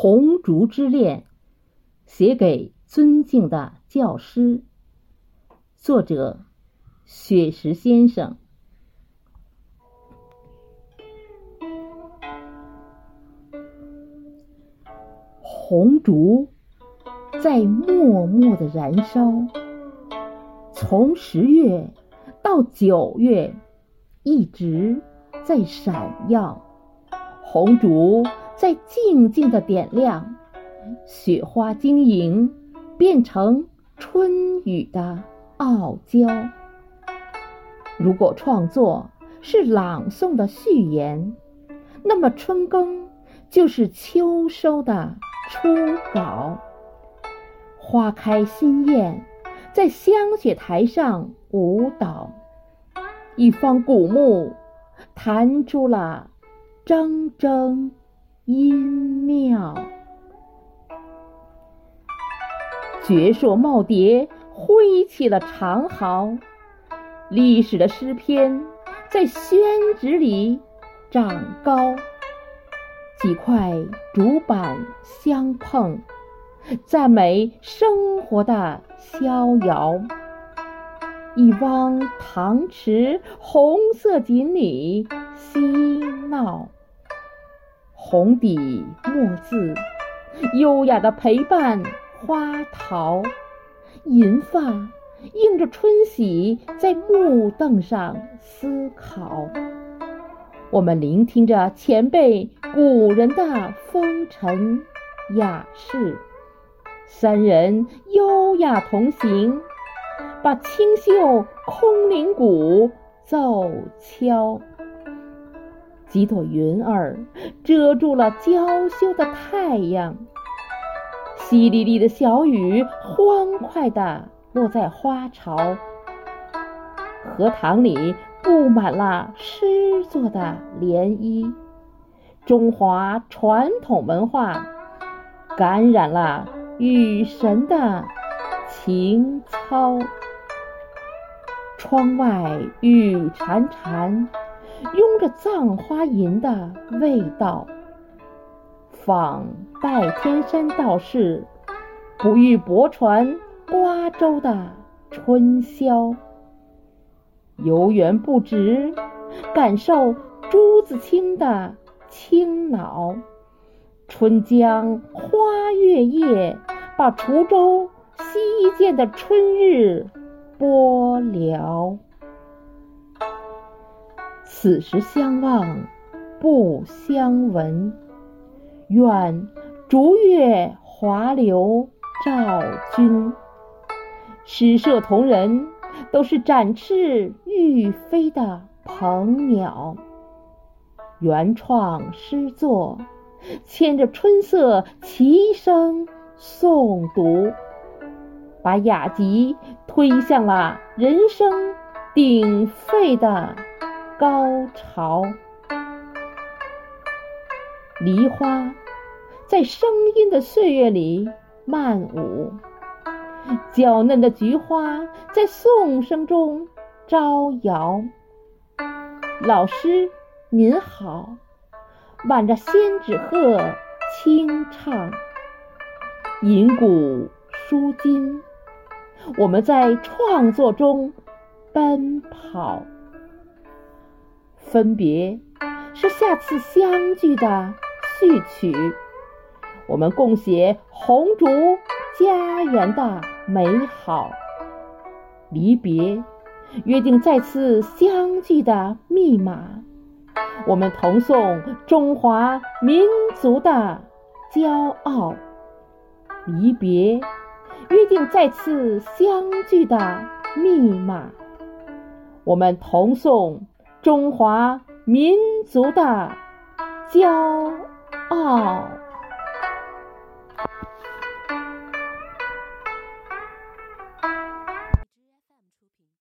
红烛之恋》，写给尊敬的教师。作者：雪石先生。红烛在默默的燃烧，从十月到九月，一直在闪耀。红烛在静静的点亮，雪花晶莹，变成春雨的傲娇。如果创作是朗诵的序言，那么春耕就是秋收的初稿。花开新艳，在香雪台上舞蹈，一方古木弹出了。铮铮音妙，绝硕耄耋挥起了长毫，历史的诗篇在宣纸里长高。几块竹板相碰，赞美生活的逍遥。一汪塘池，红色锦鲤嬉闹。红底墨字，优雅的陪伴花桃，银发映着春喜，在木凳上思考。我们聆听着前辈古人的风尘雅事，三人优雅同行，把清秀空灵鼓奏敲。几朵云儿遮住了娇羞的太阳，淅沥沥的小雨欢快地落在花潮。荷塘里布满了诗作的涟漪，中华传统文化感染了雨神的情操。窗外雨潺潺。拥着葬花吟的味道，访拜天山道士，不遇泊船瓜洲的春宵。游园不值，感受朱自清的清脑。春江花月夜，把滁州西涧的春日播了。此时相望不相闻，愿逐月华流照君。诗社同仁都是展翅欲飞的鹏鸟，原创诗作牵着春色齐声诵读，把雅集推向了人声鼎沸的。高潮，梨花在声音的岁月里漫舞，娇嫩的菊花在颂声中招摇。老师您好，挽着仙纸鹤轻唱，银鼓书金，我们在创作中奔跑。分别是下次相聚的序曲，我们共写红烛家园的美好。离别，约定再次相聚的密码，我们同颂中华民族的骄傲。离别，约定再次相聚的密码，我们同颂。中华民族的骄傲。